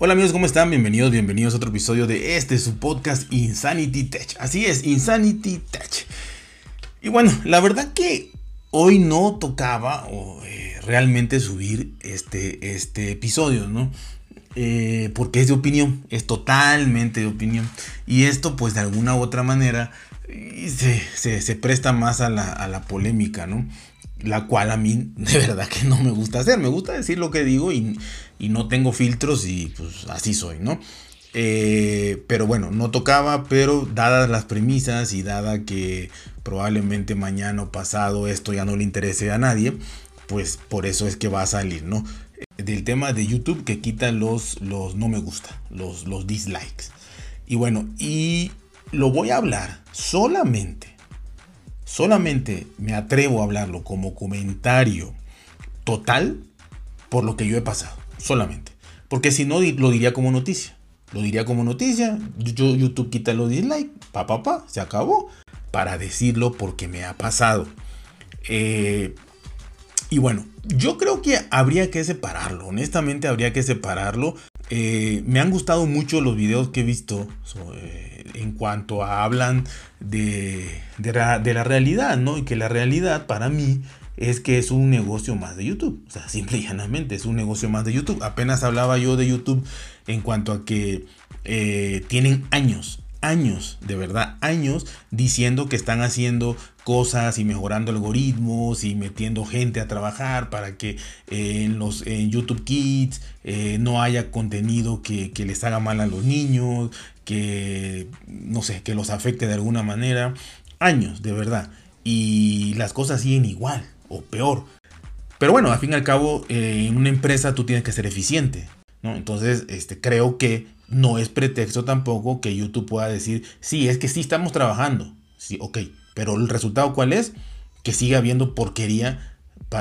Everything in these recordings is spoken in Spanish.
Hola amigos, ¿cómo están? Bienvenidos, bienvenidos a otro episodio de este su podcast Insanity Tech. Así es, Insanity Tech. Y bueno, la verdad que hoy no tocaba eh, realmente subir este, este episodio, ¿no? Eh, porque es de opinión, es totalmente de opinión. Y esto pues de alguna u otra manera se, se, presta más a la, a la polémica, ¿no? la cual a mí de verdad que no me gusta hacer. Me gusta decir lo que digo y, no tengo filtros y pues así soy, ¿no? Eh, pero bueno, no tocaba, pero dadas las premisas y dada que probablemente mañana o pasado esto ya no le interese a nadie, pues por eso es que va a salir, ¿no? Del tema de YouTube que quita los, los no me gusta, los, los dislikes. Y bueno, y lo voy a hablar solamente Solamente me atrevo a hablarlo como comentario total por lo que yo he pasado. Solamente. Porque si no, lo diría como noticia. Lo diría como noticia. Yo, YouTube quita los dislikes. Pa, pa, pa. Se acabó. Para decirlo porque me ha pasado. Eh, y bueno, yo creo que habría que separarlo. Honestamente, habría que separarlo. Eh, me han gustado mucho los videos que he visto eh, en cuanto a hablan de, de, la, realidad, ¿no? Y que la realidad para mí es que es un negocio más de YouTube. O sea, simple y llanamente es un negocio más de YouTube. Apenas hablaba yo de YouTube en cuanto a que eh, tienen años, años, de verdad, años diciendo que están haciendo cosas y mejorando algoritmos y metiendo gente a trabajar para que eh, en los YouTube Kids eh, no haya contenido que, que, les haga mal a los niños, que no sé, que los afecte de alguna manera. Años, de verdad. Y las cosas siguen igual o peor. Pero bueno, al fin y al cabo, eh, en una empresa tú tienes que ser eficiente. Entonces, este, creo que no es pretexto tampoco que YouTube pueda decir, sí, es que sí estamos trabajando. Sí, ok. Pero el resultado cuál es? Que sigue habiendo porquería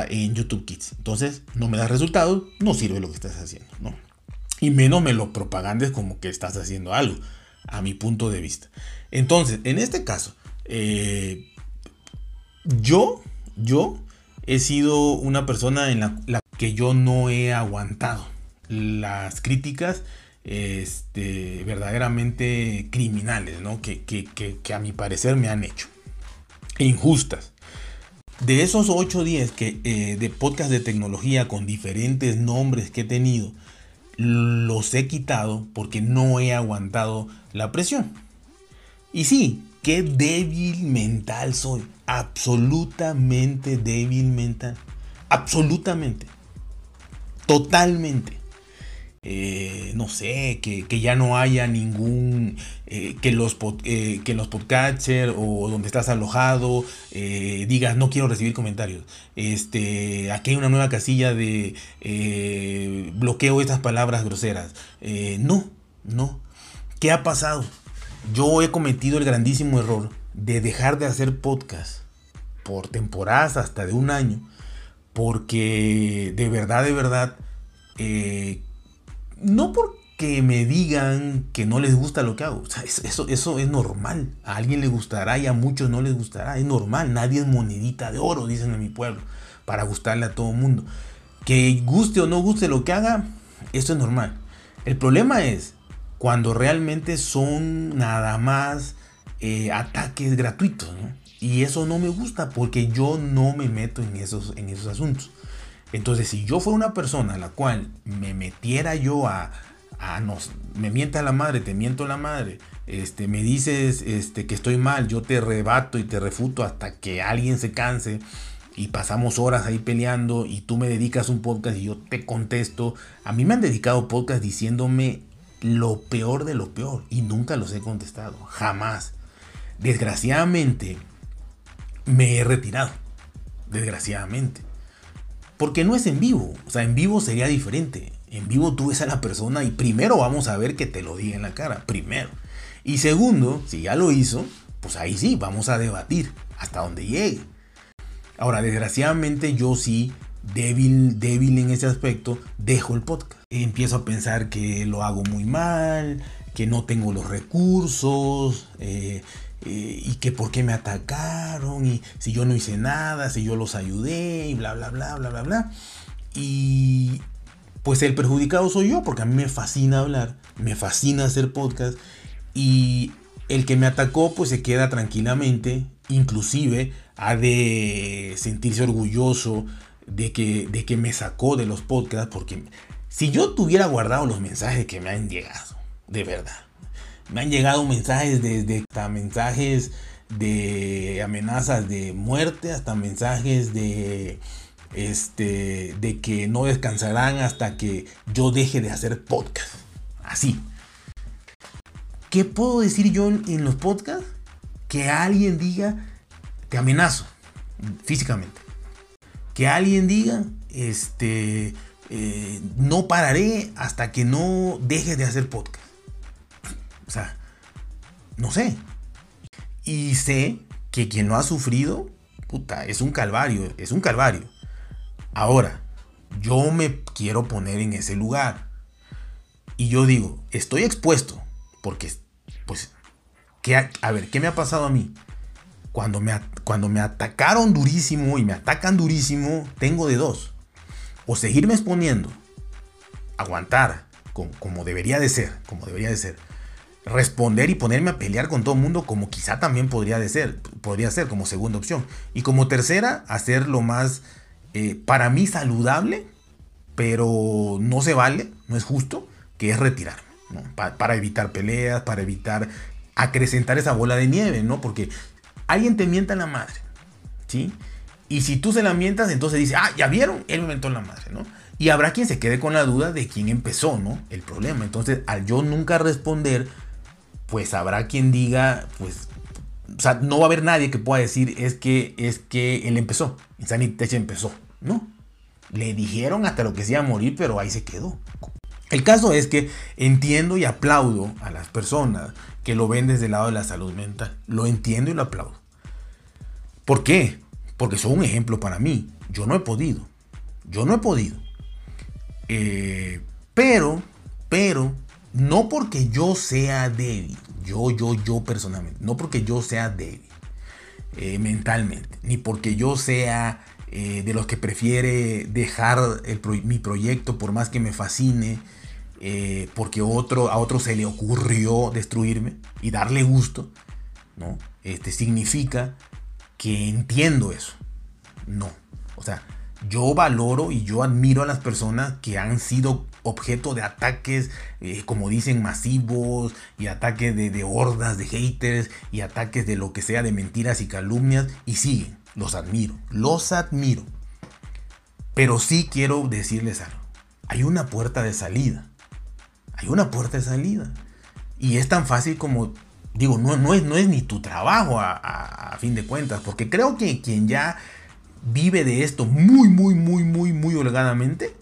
en YouTube Kids. Entonces, no me da resultados, no sirve lo que estás haciendo, ¿no? Y menos me lo propagandes como que estás haciendo algo, a mi punto de vista. Entonces, en este caso, eh, yo, yo he sido una persona en la que yo no he aguantado las críticas este, verdaderamente criminales, ¿no? Que, a mi parecer me han hecho. Injustas. De esos 8 o 10 que, eh, de podcast de tecnología con diferentes nombres que he tenido, los he quitado porque no he aguantado la presión. Y sí, qué débil mental soy. Absolutamente débil mental. Absolutamente. Totalmente. Eh, no sé, que, ya no haya ningún, eh, que, los, eh, que los podcatcher o donde estás alojado digas no quiero recibir comentarios. Este, aquí hay una nueva casilla de bloqueo estas palabras groseras. no, no. ¿Qué ha pasado? Yo he cometido el grandísimo error de dejar de hacer podcast por temporadas hasta de un año porque de verdad, de verdad, no porque me digan que no les gusta lo que hago. eso, eso es normal. A alguien le gustará y a muchos no les gustará. Es normal. Nadie es monedita de oro, dicen en mi pueblo, para gustarle a todo el mundo. Que guste o no guste lo que haga, eso es normal. El problema es cuando realmente son nada más eh, ataques gratuitos. Y eso no me gusta porque yo no me meto en esos, en esos asuntos. Entonces, si yo fuera una persona a la cual me metiera yo a, nos, me mienta la madre, te miento la madre, este, me dices este, que estoy mal, yo te rebato y te refuto hasta que alguien se canse y pasamos horas ahí peleando y tú me dedicas un podcast y yo te contesto. A mí me han dedicado podcast diciéndome lo peor de lo peor y nunca los he contestado, jamás. Desgraciadamente, me he retirado, desgraciadamente. Porque no es en vivo. O sea, en vivo sería diferente. En vivo tú ves a la persona y primero vamos a ver que te lo diga en la cara. Primero. Y segundo, si ya lo hizo, pues ahí sí, vamos a debatir hasta donde llegue. Ahora, desgraciadamente yo sí, débil, débil en ese aspecto, dejo el podcast. Empiezo a pensar que lo hago muy mal, que no tengo los recursos, eh, eh, y que por qué me atacaron y si yo no hice nada, si yo los ayudé y bla, bla, bla, bla, bla, bla. Y pues el perjudicado soy yo, porque a mí me fascina hablar, me fascina hacer podcast y el que me atacó pues se queda tranquilamente, inclusive ha de sentirse orgulloso de que, de que me sacó de los podcasts, porque si yo tuviera guardado los mensajes que me han llegado, de verdad, me han llegado mensajes desde hasta mensajes de amenazas de muerte hasta mensajes de este de que no descansarán hasta que yo deje de hacer podcast. Así. ¿Qué puedo decir yo en, los podcasts? Que alguien diga te amenazo físicamente. Que alguien diga este eh, no pararé hasta que no dejes de hacer podcast. O sea, no sé. Y sé que quien lo ha sufrido, puta, es un calvario, es un calvario. Ahora, yo me quiero poner en ese lugar. Y yo digo, estoy expuesto, porque, pues, ¿qué, a ver, ¿qué me ha pasado a mí? Cuando me, cuando me atacaron durísimo y me atacan durísimo, tengo de dos. O seguirme exponiendo, aguantar, como, como debería de ser, como debería de ser responder y ponerme a pelear con todo el mundo como quizá también podría, de ser, podría ser como segunda opción. Y como tercera, hacer lo más, eh, para mí, saludable, pero no se vale, no es justo, que es retirarme. para evitar peleas, para evitar acrecentar esa bola de nieve, ¿no? Porque alguien te mienta en la madre, ¿sí? Y si tú se la mientas, entonces dice, ah, ya vieron, él me mentó en la madre, ¿no? Y habrá quien se quede con la duda de quién empezó, ¿no? El problema. Entonces, al yo nunca responder, pues habrá quien diga, pues, o sea, no va a haber nadie que pueda decir es que, es que él empezó, Insanity Tech empezó, ¿no? Le dijeron hasta lo que se iba a morir, pero ahí se quedó. El caso es que entiendo y aplaudo a las personas que lo ven desde el lado de la salud mental. Lo entiendo y lo aplaudo. ¿Por qué? Porque son un ejemplo para mí. Yo no he podido. Yo no he podido. Eh, pero, pero, no porque yo sea débil, yo, yo, yo personalmente, no porque yo sea débil eh, mentalmente, ni porque yo sea eh, de los que prefiere dejar mi proyecto por más que me fascine, eh, porque otro, a otro se le ocurrió destruirme y darle gusto, ¿no? Este significa que entiendo eso. No. O sea, yo valoro y yo admiro a las personas que han sido objeto de ataques, eh, como dicen, masivos y ataques de, hordas de haters y ataques de lo que sea, de mentiras y calumnias y siguen. Los admiro, los admiro. Pero sí quiero decirles algo. Hay una puerta de salida. Hay una puerta de salida. Y es tan fácil como, digo, no, no, es, no es ni tu trabajo a, a fin de cuentas, porque creo que quien ya vive de esto muy, muy, muy, muy, muy holgadamente,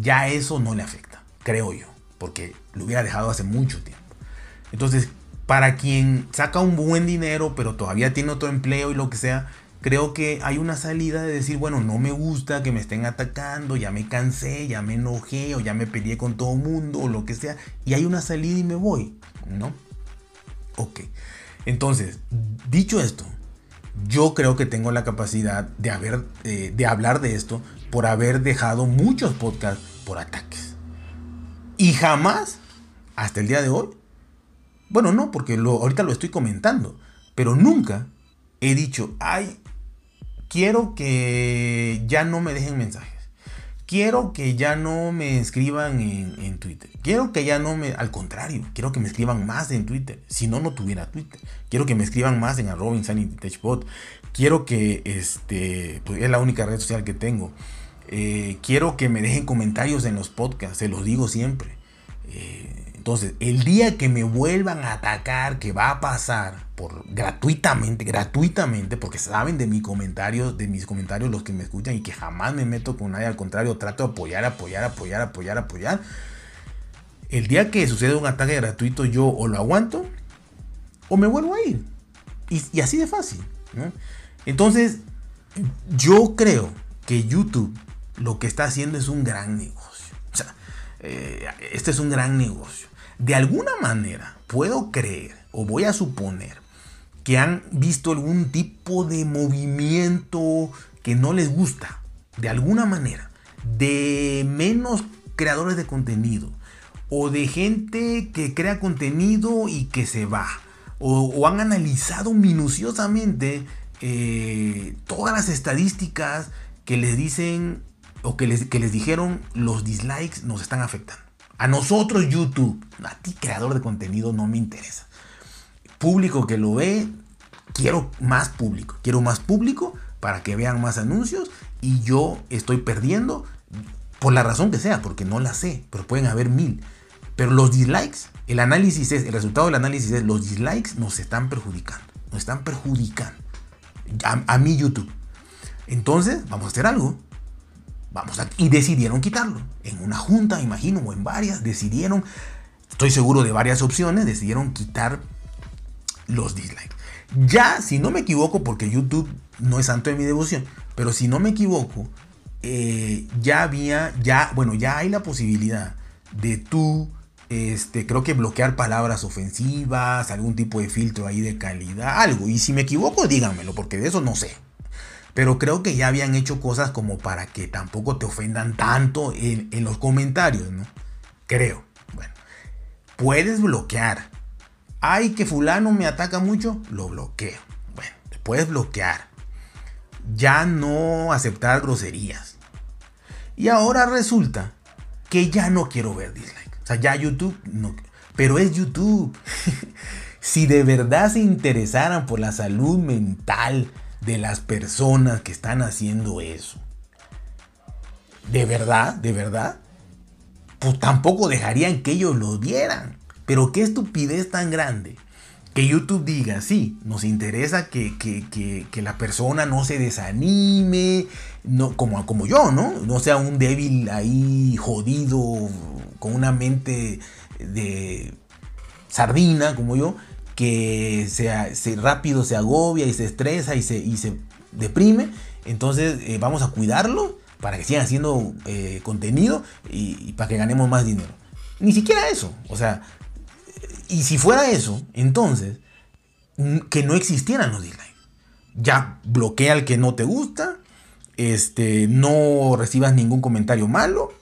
ya eso no le afecta, creo yo, porque lo hubiera dejado hace mucho tiempo. Entonces, para quien saca un buen dinero, pero todavía tiene otro empleo y lo que sea, creo que hay una salida de decir, bueno, no me gusta que me estén atacando, ya me cansé, ya me enojé o ya me peleé con todo el mundo o lo que sea, y hay una salida y me voy, ¿no? Ok. Entonces, dicho esto, yo creo que tengo la capacidad de, haber, eh, de hablar de esto por haber dejado muchos podcasts por ataques. Y jamás, hasta el día de hoy, bueno, no, porque lo, ahorita lo estoy comentando, pero nunca he dicho, ay, quiero que ya no me dejen mensajes. Quiero que ya no me escriban en, Twitter. Quiero que ya no me... Al contrario, quiero que me escriban más en Twitter. Si no, no tuviera Twitter. Quiero que me escriban más en arroba Techbot. Quiero que... Este, pues es la única red social que tengo. Eh, quiero que me dejen comentarios en los podcasts. Se los digo siempre. Eh, entonces, el día que me vuelvan a atacar, que va a pasar por gratuitamente, gratuitamente, porque saben de mi comentario, de mis comentarios los que me escuchan y que jamás me meto con nadie, al contrario, trato de apoyar, apoyar, apoyar, apoyar, apoyar. El día que sucede un ataque gratuito, yo o lo aguanto o me vuelvo a ir. Y, así de fácil. Entonces, yo creo que YouTube lo que está haciendo es un gran negocio. O sea, eh, este es un gran negocio. De alguna manera puedo creer o voy a suponer que han visto algún tipo de movimiento que no les gusta. De alguna manera. De menos creadores de contenido o de gente que crea contenido y que se va o, han analizado minuciosamente eh, todas las estadísticas que les dicen o que les, que les dijeron los dislikes nos están afectando. A nosotros YouTube, a ti creador de contenido no me interesa. Público que lo ve, quiero más público. Quiero más público para que vean más anuncios y yo estoy perdiendo por la razón que sea, porque no la sé, pero pueden haber mil. Pero los dislikes, el análisis es, el resultado del análisis es, los dislikes nos están perjudicando, nos están perjudicando. A, a mí YouTube. Entonces, vamos a hacer algo. A, y decidieron quitarlo. En una junta, imagino, o en varias, decidieron, estoy seguro de varias opciones, decidieron quitar los dislikes. Ya, si no me equivoco, porque YouTube no es santo de mi devoción, pero si no me equivoco, eh, ya había, ya, bueno, ya hay la posibilidad de tú, este, creo que bloquear palabras ofensivas, algún tipo de filtro ahí de calidad, algo. Y si me equivoco, díganmelo, porque de eso no sé. Pero creo que ya habían hecho cosas como para que tampoco te ofendan tanto en, los comentarios, ¿no? Creo. Bueno, puedes bloquear. Ay, que fulano me ataca mucho, lo bloqueo. Bueno, te puedes bloquear. Ya no aceptar groserías. Y ahora resulta que ya no quiero ver dislike. O sea, ya YouTube no. Pero es YouTube. si de verdad se interesaran por la salud mental de las personas que están haciendo eso. De verdad, de verdad. Pues tampoco dejarían que ellos lo vieran. Pero qué estupidez tan grande. Que YouTube diga, sí, nos interesa que, la persona no se desanime, no, como, como yo, ¿no? No sea un débil ahí jodido, con una mente de sardina como yo, que se, se rápido se agobia y se estresa y se, y se deprime. Entonces eh, vamos a cuidarlo para que sigan haciendo eh, contenido y, para que ganemos más dinero. Ni siquiera eso. O sea, y si fuera eso, entonces, que no existieran los dislikes. Ya bloquea al que no te gusta, este, no recibas ningún comentario malo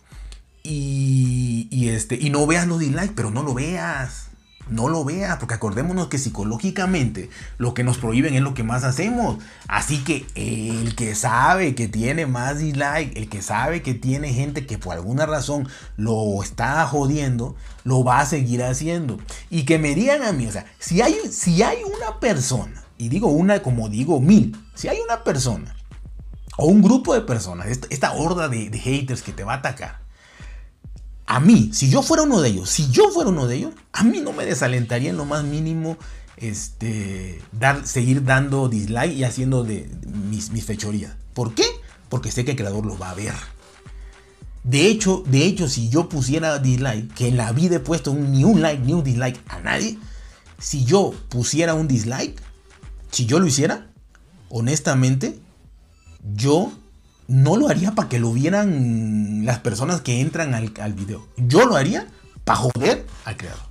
y, y, este, y no veas los dislikes, pero no lo veas. No lo veas, porque acordémonos que psicológicamente lo que nos prohíben es lo que más hacemos. Así que el que sabe que tiene más dislike, el que sabe que tiene gente que por alguna razón lo está jodiendo, lo va a seguir haciendo. Y que me digan a mí, o sea, si hay, si hay una persona, y digo una como digo mil, si hay una persona o un grupo de personas, esta, horda de, de haters que te va a atacar, a mí, si yo fuera uno de ellos, si yo fuera uno de ellos, a mí no me desalentaría en lo más mínimo este, dar, seguir dando dislike y haciendo de, mis, mis fechorías. ¿Por qué? Porque sé que el creador lo va a ver. De hecho, de hecho, si yo pusiera dislike, que en la vida he puesto ni un like ni un dislike a nadie, si yo pusiera un dislike, si yo lo hiciera, honestamente, yo no lo haría para que lo vieran las personas que entran al, video. Yo lo haría para joder al creador.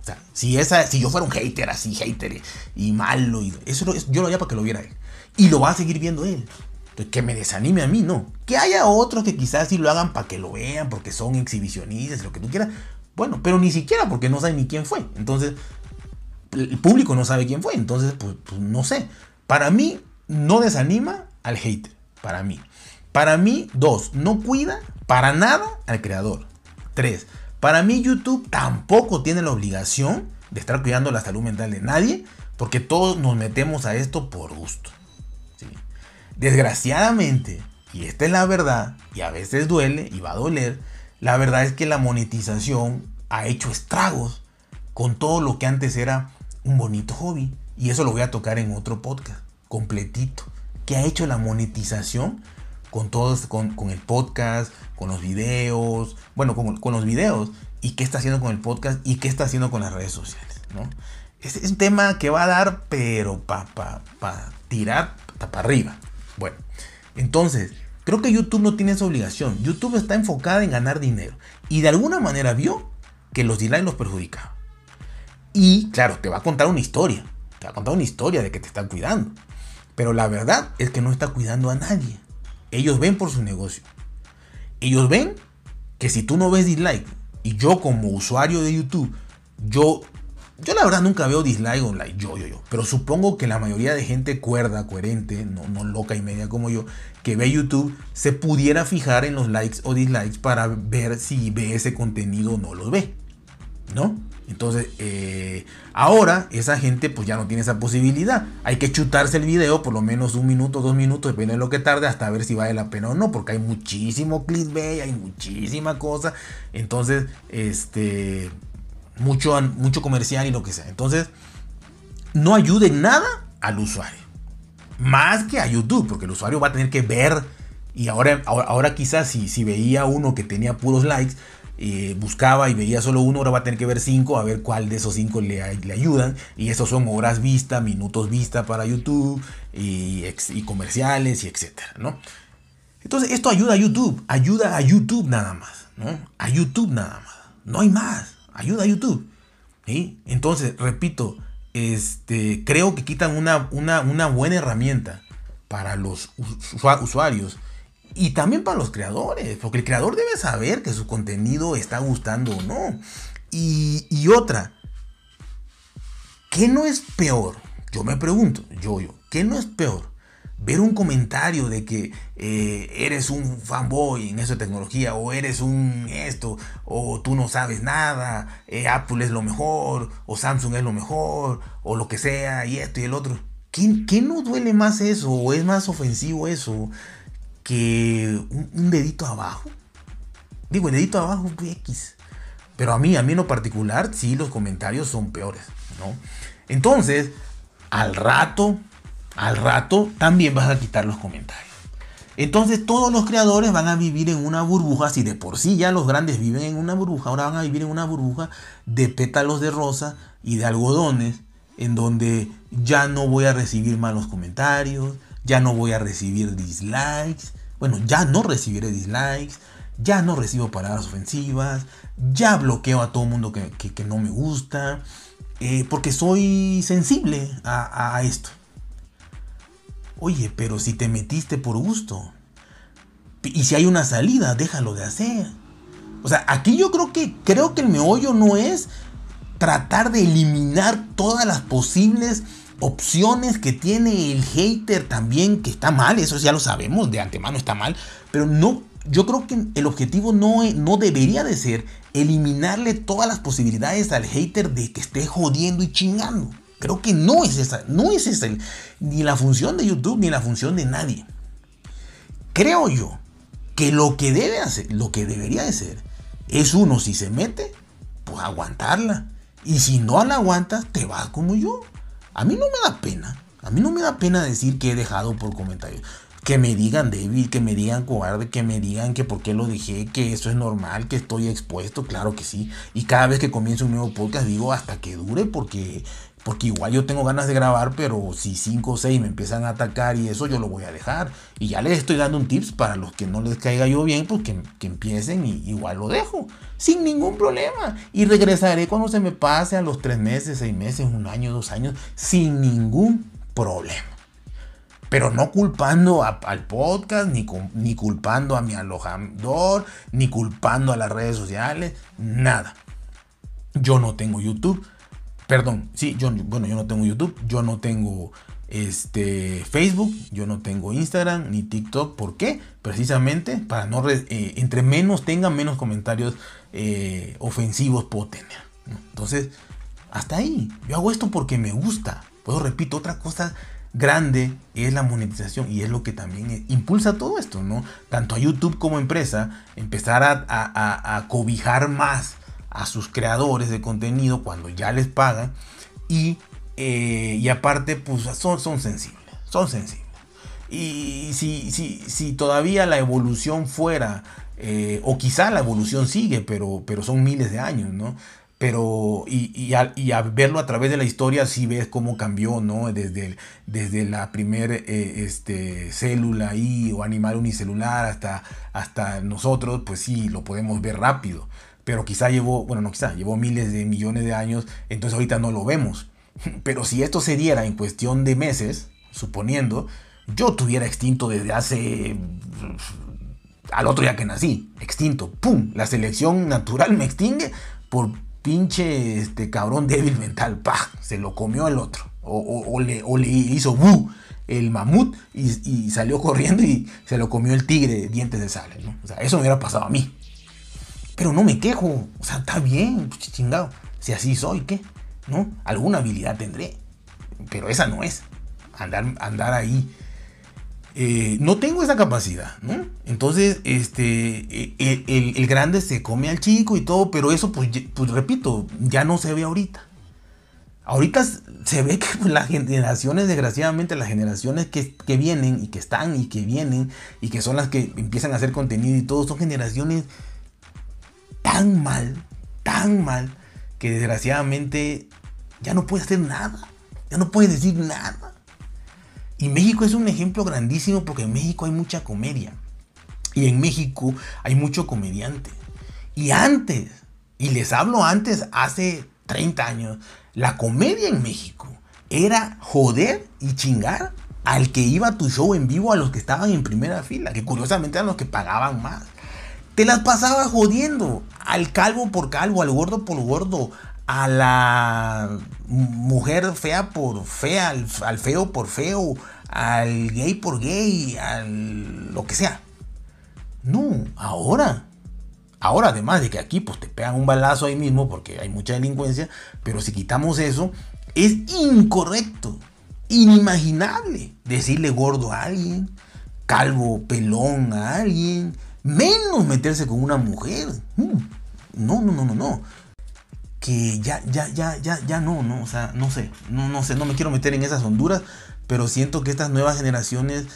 O sea, si, esa, si yo fuera un hater así, hater y, malo, y eso, yo lo haría para que lo viera él. Y lo va a seguir viendo él. Entonces, que me desanime a mí, no. Que haya otros que quizás sí lo hagan para que lo vean, porque son exhibicionistas, lo que tú quieras. Bueno, pero ni siquiera porque no saben ni quién fue. Entonces, el público no sabe quién fue. Entonces, pues, pues no sé. Para mí, no desanima al hater. Para mí. Para mí, dos, no cuida para nada al creador. Tres, para mí YouTube tampoco tiene la obligación de estar cuidando la salud mental de nadie, porque todos nos metemos a esto por gusto. Desgraciadamente, y esta es la verdad, y a veces duele y va a doler, la verdad es que la monetización ha hecho estragos con todo lo que antes era un bonito hobby. Y eso lo voy a tocar en otro podcast, completito. ¿Qué ha hecho la monetización con todos, con, el podcast, con los videos, bueno, con, los videos, y qué está haciendo con el podcast y qué está haciendo con las redes sociales, ¿no? Es, un tema que va a dar, pero para pa, pa tirar para arriba. Bueno, entonces, creo que YouTube no tiene esa obligación. YouTube está enfocada en ganar dinero. Y de alguna manera vio que los dislikes los perjudicaban. Y claro, te va a contar una historia. Te va a contar una historia de que te están cuidando. Pero la verdad es que no está cuidando a nadie. Ellos ven por su negocio. Ellos ven que si tú no ves dislike y yo como usuario de YouTube, yo yo la verdad nunca veo dislike o like, yo, yo, yo. Pero supongo que la mayoría de gente cuerda, coherente, no, no loca y media como yo, que ve YouTube, se pudiera fijar en los likes o dislikes para ver si ve ese contenido o no lo ve. ¿No? Entonces, eh, ahora esa gente pues ya no tiene esa posibilidad. Hay que chutarse el video por lo menos un minuto, dos minutos, depende de lo que tarde, hasta ver si vale la pena o no, porque hay muchísimo clickbait, hay muchísima cosa. Entonces, este, mucho, mucho comercial y lo que sea. Entonces, no ayude nada al usuario. Más que a YouTube, porque el usuario va a tener que ver. Y ahora, ahora, quizás si, si veía uno que tenía puros likes, buscaba y veía solo uno, ahora va a tener que ver cinco, a ver cuál de esos cinco le, ayudan. Y esos son horas vista, minutos vista para YouTube y, comerciales y etcétera, ¿no? Entonces, esto ayuda a YouTube, ayuda a YouTube nada más, ¿no? A YouTube nada más, no hay más ayuda a YouTube. Entonces, repito, este, creo que quitan una, una, buena herramienta para los usuarios y también para los creadores, porque el creador debe saber que su contenido está gustando o no. Y, y otra, ¿qué no es peor? Yo me pregunto, yo, yo, ¿qué no es peor? ver un comentario de que eh, eres un fanboy en de tecnología o eres un esto o tú no sabes nada, eh, Apple es lo mejor o Samsung es lo mejor o lo que sea y esto y el otro. ¿Qué, qué no duele más eso o es más ofensivo eso que un, dedito abajo? Digo, el dedito abajo X. Pero a mí, a mí en lo particular, sí los comentarios son peores, ¿no? Entonces, al rato al rato también vas a quitar los comentarios. Entonces todos los creadores van a vivir en una burbuja, si de por sí ya los grandes viven en una burbuja, ahora van a vivir en una burbuja de pétalos de rosa y de algodones, en donde ya no voy a recibir malos comentarios, ya no voy a recibir dislikes, bueno, ya no recibiré dislikes, ya no recibo palabras ofensivas, ya bloqueo a todo mundo que, no me gusta, eh, porque soy sensible a esto. Oye, pero si te metiste por gusto. Y si hay una salida, déjalo de hacer. O sea, aquí yo creo que creo que el meollo no es tratar de eliminar todas las posibles opciones que tiene el hater también, que está mal, eso ya lo sabemos, de antemano está mal, pero no, yo creo que el objetivo no, no debería de ser eliminarle todas las posibilidades al hater de que esté jodiendo y chingando. Creo que no es esa, no es esa ni la función de YouTube ni la función de nadie. Creo yo que lo que debe hacer, lo que debería de ser, es uno si se mete, pues aguantarla. Y si no la aguantas, te vas como yo. A mí no me da pena. A mí no me da pena decir que he dejado por comentarios. Que me digan débil, que me digan cobarde, que me digan que por qué lo dejé, que eso es normal, que estoy expuesto, claro que sí. Y cada vez que comienzo un nuevo podcast digo hasta que dure porque porque igual yo tengo ganas de grabar, pero si 5 o 6 me empiezan a atacar y eso, yo lo voy a dejar. Y ya les estoy dando un tips para los que no les caiga yo bien, pues que, empiecen y igual lo dejo. Sin ningún problema. Y regresaré cuando se me pase a los 3 meses, 6 meses, un año, dos años, sin ningún problema. Pero no culpando al podcast, ni, ni culpando a mi alojador, ni culpando a las redes sociales, nada. Yo no tengo YouTube Perdón, sí, yo, bueno, yo no tengo YouTube, yo no tengo este, Facebook, yo no tengo Instagram ni TikTok. ¿Por qué? Precisamente para no, eh, entre menos tengan, menos comentarios eh, ofensivos puedo tener. Entonces, hasta ahí. Yo hago esto porque me gusta. Pues repito, otra cosa grande es la monetización y es lo que también eh, impulsa todo esto, ¿no? Tanto a YouTube como empresa, empezar a cobijar más a sus creadores de contenido cuando ya les pagan y, eh, y aparte pues son, son sensibles, son sensibles. Y si, si, si todavía la evolución fuera, eh, o quizá la evolución sigue, pero, pero son miles de años, ¿no? Pero, y, y, a, y, a, verlo a través de la historia, si ves cómo cambió, ¿no? Desde, desde la primer eh, este, célula o animal unicelular hasta, hasta nosotros, pues sí, lo podemos ver rápido pero quizá llevó, bueno, no quizá, llevó miles de millones de años, entonces ahorita no lo vemos. Pero si esto se diera en cuestión de meses, suponiendo, yo tuviera extinto desde hace al otro día que nací, extinto, ¡pum! La selección natural me extingue por pinche este cabrón débil mental, ¡pah! Se lo comió el otro. O, le, hizo ¡bu! el mamut y, salió corriendo y se lo comió el tigre dientes de sal. ¿no? O sea, eso me hubiera pasado a mí. Pero no me quejo. O sea, está bien, chingado. Si así soy, ¿qué? ¿No? Alguna habilidad tendré. Pero esa no es. Andar, andar ahí eh, no tengo esa capacidad, ¿no? Entonces, este, e, e, el, grande se come al chico y todo, pero eso, pues, pues repito, ya no se ve ahorita. Ahorita se ve que pues, las generaciones, desgraciadamente, las generaciones que, que, vienen y que están y que vienen y que son las que empiezan a hacer contenido y todo, son generaciones tan mal, tan mal, que desgraciadamente ya no puede hacer nada, ya no puede decir nada. Y México es un ejemplo grandísimo porque en México hay mucha comedia. Y en México hay mucho comediante. Y antes, y les hablo antes, hace 30 años, la comedia en México era joder y chingar al que iba a tu show en vivo, a los que estaban en primera fila, que curiosamente eran los que pagaban más. Te las pasaba jodiendo al calvo por calvo, al gordo por gordo, a la mujer fea por fea, al, feo por feo, al gay por gay, al lo que sea. No, ahora. Ahora, además de que aquí pues te pegan un balazo ahí mismo porque hay mucha delincuencia, pero si quitamos eso, es incorrecto, inimaginable decirle gordo a alguien, calvo, pelón a alguien, menos meterse con una mujer. Mm. No, no, no, no, no que ya, ya, ya, ya, ya no, no, o sea, no sé, no, no sé, no me quiero meter en esas honduras, pero siento que estas nuevas generaciones,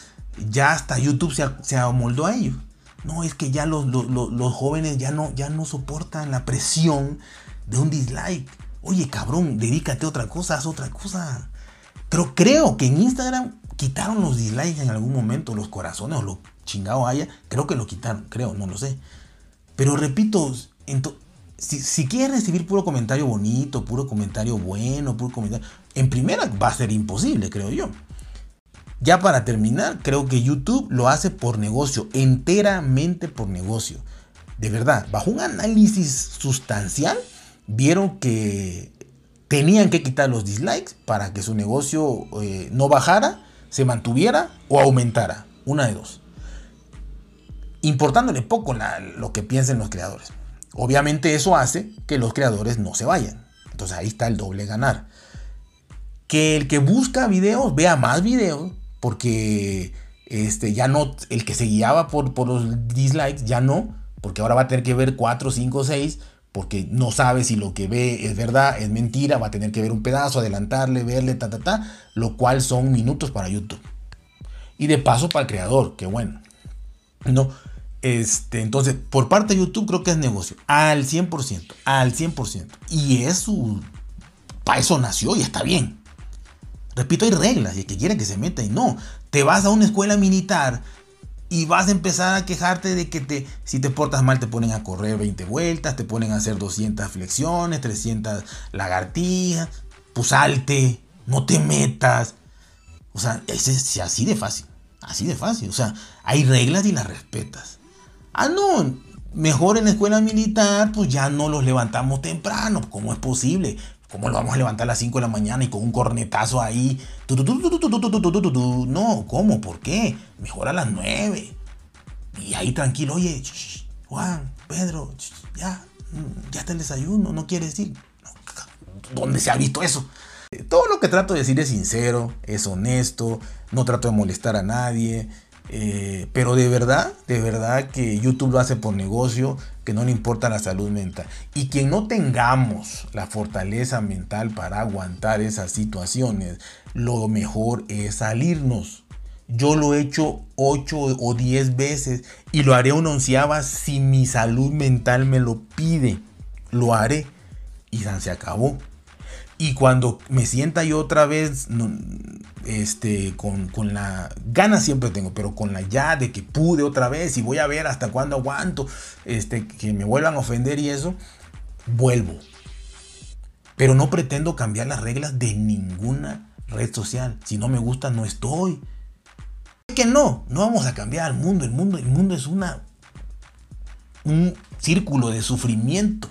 ya hasta YouTube se, se amoldó a ellos. No, es que ya los, los, jóvenes ya no, ya no soportan la presión de un dislike. Oye, cabrón, dedícate a otra cosa, haz otra cosa. Pero creo que en Instagram quitaron los dislikes en algún momento, los corazones o lo chingado haya. Creo que lo quitaron, creo, no lo sé. Pero repito, si, quieres recibir puro comentario bonito, puro comentario bueno, puro comentario, en primera va a ser imposible, creo yo. Ya para terminar, creo que YouTube lo hace por negocio, enteramente por negocio. De verdad, bajo un análisis sustancial, vieron que tenían que quitar los dislikes para que su negocio eh, no bajara, se mantuviera o aumentara. Una de dos. Importándole poco lo que piensen los creadores. Obviamente eso hace que los creadores no se vayan. Entonces ahí está el doble ganar. Que el que busca videos vea más videos porque este, ya no, el que se guiaba por, por los dislikes ya no, porque ahora va a tener que ver 4, 5, 6 porque no sabe si lo que ve es verdad, es mentira, va a tener que ver un pedazo, adelantarle, verle, ta, ta, ta, lo cual son minutos para YouTube. Y de paso para el creador, que bueno. No, este, entonces, por parte de YouTube creo que es negocio. Al 100%. Al 100%. Y es su... Para eso nació y está bien. Repito, hay reglas y el que quiere que se meta y no. Te vas a una escuela militar y vas a empezar a quejarte de que te, si te portas mal te ponen a correr 20 vueltas, te ponen a hacer 200 flexiones, 300 lagartijas. Pues salte, no te metas. O sea, es así de fácil. Así de fácil. O sea, hay reglas y las respetas. Ah, no, mejor en la escuela militar, pues ya no los levantamos temprano. ¿Cómo es posible? ¿Cómo lo vamos a levantar a las 5 de la mañana y con un cornetazo ahí? No, ¿cómo? ¿Por qué? Mejor a las 9. Y ahí tranquilo, oye, Juan, Pedro, ya, ya está el desayuno, no quiere decir. ¿Dónde se ha visto eso? Todo lo que trato de decir es sincero, es honesto, no trato de molestar a nadie. Eh, pero de verdad, de verdad que YouTube lo hace por negocio, que no le importa la salud mental. Y que no tengamos la fortaleza mental para aguantar esas situaciones, lo mejor es salirnos. Yo lo he hecho 8 o 10 veces y lo haré una onceava si mi salud mental me lo pide. Lo haré y se acabó. Y cuando me sienta yo otra vez, este, con, la gana siempre tengo, pero con la ya de que pude otra vez y voy a ver hasta cuándo aguanto, este, que me vuelvan a ofender y eso, vuelvo. Pero no pretendo cambiar las reglas de ninguna red social. Si no me gusta, no estoy. Es que no, no vamos a cambiar el mundo. El mundo, el mundo es una un círculo de sufrimiento.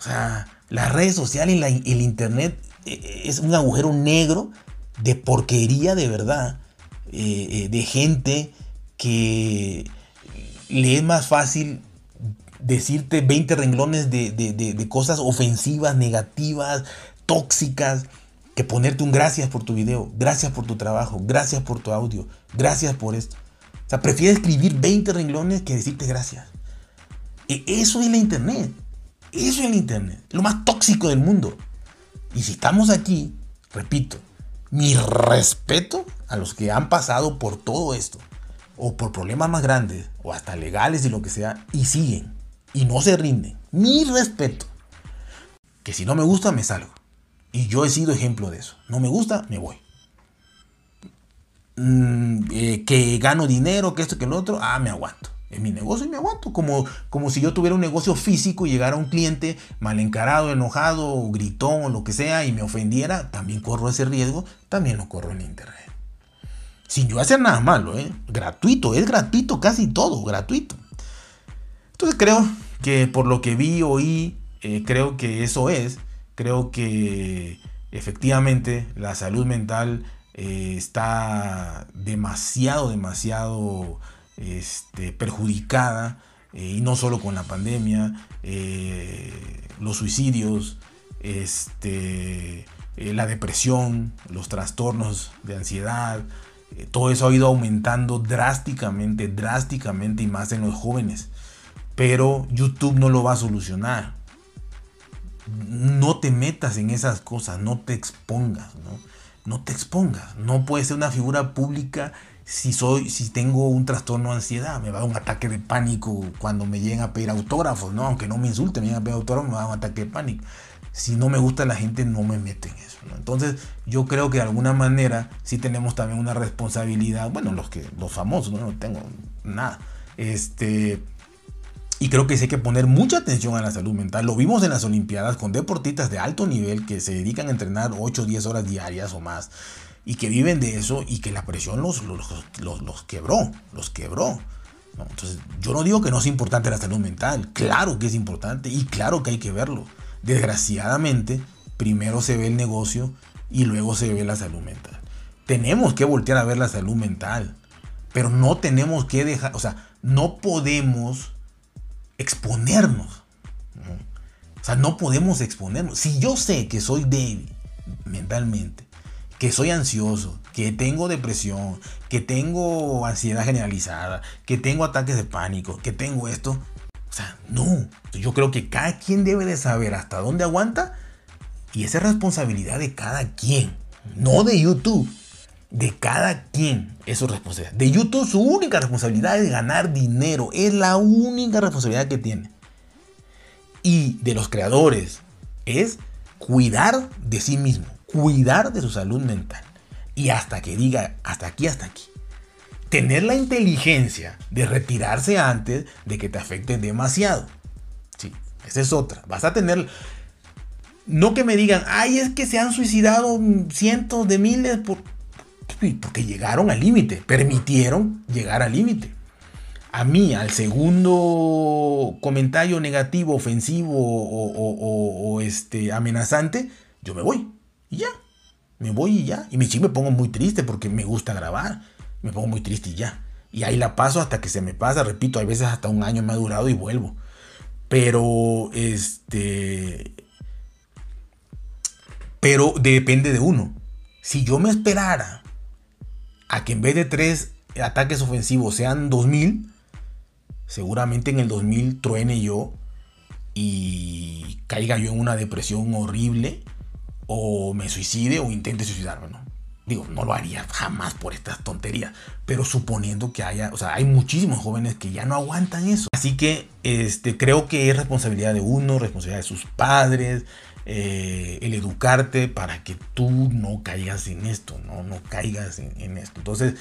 O sea, las redes sociales y el internet eh, es un agujero negro de porquería de verdad, eh, eh, de gente que le es más fácil decirte 20 renglones de, de, cosas ofensivas, negativas, tóxicas, que ponerte un gracias por tu video, gracias por tu trabajo, gracias por tu audio, gracias por esto. O sea, prefiere escribir 20 renglones que decirte gracias. E eso es la internet. Eso es el internet. Lo más tóxico del mundo. Y si estamos aquí, repito, mi respeto a los que han pasado por todo esto, o por problemas más grandes, o hasta legales y lo que sea, y siguen, y no se rinden. Mi respeto. Que si no me gusta, me salgo. Y yo he sido ejemplo de eso. No me gusta, me voy. Mm, eh, que gano dinero, que esto, que lo otro, ah, me aguanto. Es mi negocio y me aguanto. Como, como si yo tuviera un negocio físico y llegara un cliente mal encarado, enojado, gritón o lo que sea y me ofendiera, también corro ese riesgo, también lo corro en internet. Sin yo hacer nada malo, ¿eh? Gratuito, es gratuito casi todo, gratuito. Entonces creo que por lo que vi, oí, eh, creo que eso es. Creo que efectivamente la salud mental eh, está demasiado, demasiado este, perjudicada, eh, y no solo con la pandemia, eh, los suicidios, este, eh, la depresión, los trastornos de ansiedad, todo eso ha ido aumentando drásticamente, drásticamente y más en los jóvenes. Pero YouTube no lo va a solucionar. No te metas en esas cosas, no te expongas, ¿no? No te expongas. No puedes ser una figura pública si soy, si tengo un trastorno de ansiedad, me va a dar un ataque de pánico cuando me lleguen a pedir autógrafos, ¿no? Aunque no me insulten, me lleguen a pedir autógrafos, me va a dar un ataque de pánico. Si no me gusta la gente, no me mete en eso. Entonces, yo creo que de alguna manera sí tenemos también una responsabilidad. Bueno, los que, los famosos, no, no tengo nada. Este. Y creo que sí hay que poner mucha atención a la salud mental. Lo vimos en las Olimpiadas con deportistas de alto nivel que se dedican a entrenar 8 o 10 horas diarias o más y que viven de eso y que la presión los, los, quebró, los quebró. Entonces, yo no digo que no es importante la salud mental, claro que es importante y claro que hay que verlo. Desgraciadamente, primero se ve el negocio y luego se ve la salud mental. Tenemos que voltear a ver la salud mental, pero no tenemos que dejar, o sea, no podemos exponernos. O sea, no podemos exponernos. Si yo sé que soy débil mentalmente, que soy ansioso, que tengo depresión, que tengo ansiedad generalizada, que tengo ataques de pánico, que tengo esto. O sea, no. Yo creo que cada quien debe de saber hasta dónde aguanta y esa es responsabilidad de cada quien, no de YouTube. De cada quien es su responsabilidad. De YouTube su única responsabilidad es ganar dinero. Es la única responsabilidad que tiene. Y de los creadores es cuidar de sí mismo cuidar de su salud mental. Y hasta que diga, hasta aquí, hasta aquí. Tener la inteligencia de retirarse antes de que te afecte demasiado. Sí, esa es otra. Vas a tener... No que me digan, ay, es que se han suicidado cientos de miles por... porque llegaron al límite, permitieron llegar al límite. A mí, al segundo comentario negativo, ofensivo o, o este, amenazante, yo me voy. Y ya. Me voy y ya. Y me, me pongo muy triste porque me gusta grabar. Me pongo muy triste y ya. Y ahí la paso hasta que se me pasa. Repito, hay veces hasta un año me ha durado y vuelvo. Pero, este... Pero depende de uno. Si yo me esperara a que en vez de tres ataques ofensivos sean 2000, seguramente en el 2000 truene yo y caiga yo en una depresión horrible o me suicide o intente suicidarme, ¿no? Digo, no lo haría jamás por estas tonterías, pero suponiendo que haya, o sea, hay muchísimos jóvenes que ya no aguantan eso. Así que este, creo que es responsabilidad de uno, responsabilidad de sus padres, eh, el educarte para que tú no caigas en esto, no, no caigas en, en esto. Entonces,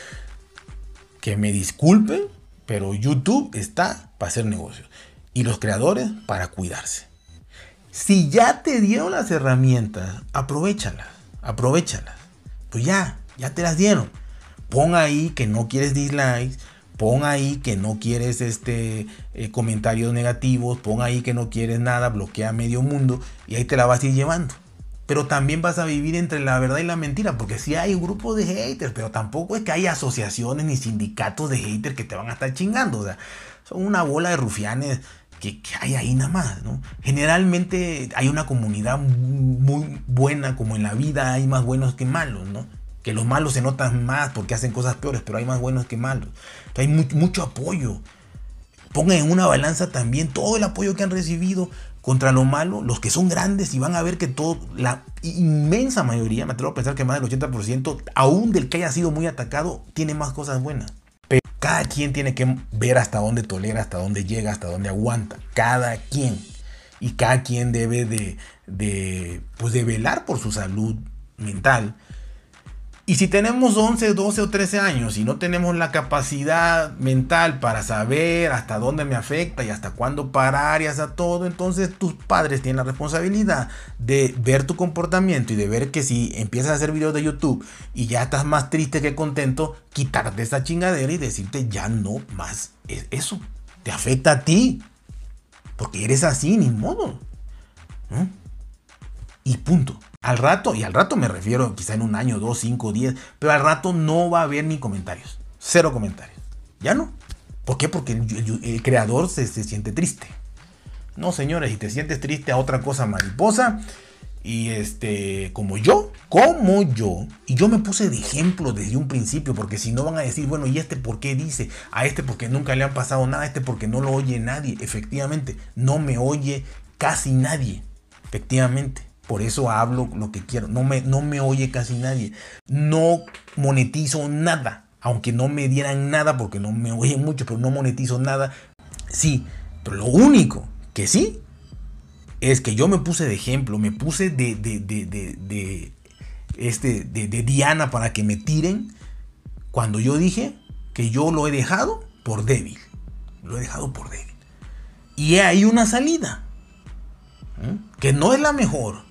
que me disculpen, pero YouTube está para hacer negocios y los creadores para cuidarse. Si ya te dieron las herramientas, aprovechalas, aprovechalas. Pues ya, ya te las dieron. Pon ahí que no quieres dislikes, pon ahí que no quieres este eh, comentarios negativos, pon ahí que no quieres nada, bloquea medio mundo y ahí te la vas a ir llevando. Pero también vas a vivir entre la verdad y la mentira, porque sí hay un grupo de haters, pero tampoco es que hay asociaciones ni sindicatos de haters que te van a estar chingando. O sea, son una bola de rufianes que, hay ahí nada más, ¿no? Generalmente hay una comunidad muy buena, como en la vida hay más buenos que malos, ¿no? Que los malos se notan más porque hacen cosas peores, pero hay más buenos que malos. hay mucho apoyo. Pongan en una balanza también todo el apoyo que han recibido contra lo malo, los que son grandes y van a ver que todo, la inmensa mayoría, me atrevo a pensar que más del 80%, aún del que haya sido muy atacado, tiene más cosas buenas. Cada quien tiene que ver hasta dónde tolera, hasta dónde llega, hasta dónde aguanta. Cada quien. Y cada quien debe de, pues de velar por su salud mental y si tenemos 11, 12 o 13 años y no tenemos la capacidad mental para saber hasta dónde me afecta y hasta cuándo parar y hasta todo, entonces tus padres tienen la responsabilidad de ver tu comportamiento y de ver que si empiezas a hacer videos de YouTube y ya estás más triste que contento, quitarte esa chingadera y decirte ya no más es eso. Te afecta a ti. Porque eres así, ni modo. Y punto. Al rato, y al rato me refiero quizá en un año, dos, cinco, diez, pero al rato no va a haber ni comentarios. Cero comentarios. Ya no. ¿Por qué? Porque el, creador se, siente triste. No, señores, si te sientes triste a otra cosa mariposa, y este, como yo, como yo, y yo me puse de ejemplo desde un principio, porque si no van a decir, bueno, ¿y este por qué dice? A este porque nunca le ha pasado nada, a este porque no lo oye nadie. Efectivamente, no me oye casi nadie. Efectivamente. Por eso hablo lo que quiero. No me, no me oye casi nadie. No monetizo nada. Aunque no me dieran nada porque no me oyen mucho, pero no monetizo nada. Sí, pero lo único que sí es que yo me puse de ejemplo, me puse de, de, de, de este, de, Diana para que me tiren cuando yo dije que yo lo he dejado por débil. Lo he dejado por débil. Y hay una salida. Que no es la mejor.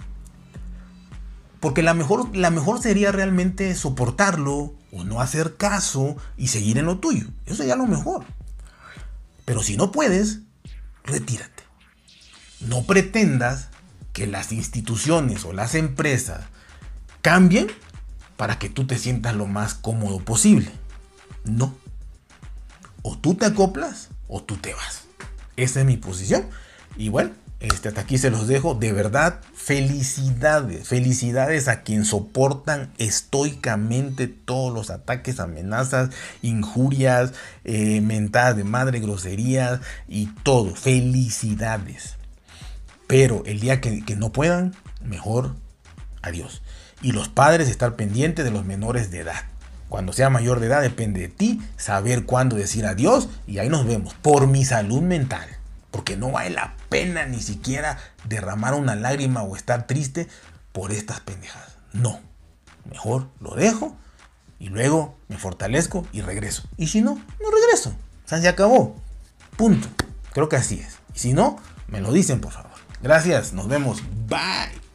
Porque la mejor, la mejor sería realmente soportarlo o no hacer caso y seguir en lo tuyo. Eso sería lo mejor. Pero si no puedes, retírate. No pretendas que las instituciones o las empresas cambien para que tú te sientas lo más cómodo posible. No. O tú te acoplas o tú te vas. Esa es mi posición. Y bueno, este, hasta aquí se los dejo. De verdad, felicidades. Felicidades a quien soportan estoicamente todos los ataques, amenazas, injurias, eh, mentadas de madre, groserías y todo. Felicidades. Pero el día que, que no puedan, mejor adiós. Y los padres estar pendientes de los menores de edad. Cuando sea mayor de edad depende de ti saber cuándo decir adiós y ahí nos vemos. Por mi salud mental. Porque no vale la pena ni siquiera derramar una lágrima o estar triste por estas pendejadas. No. Mejor lo dejo y luego me fortalezco y regreso. Y si no, no regreso. O se acabó. Punto. Creo que así es. Y si no, me lo dicen, por favor. Gracias. Nos vemos. Bye.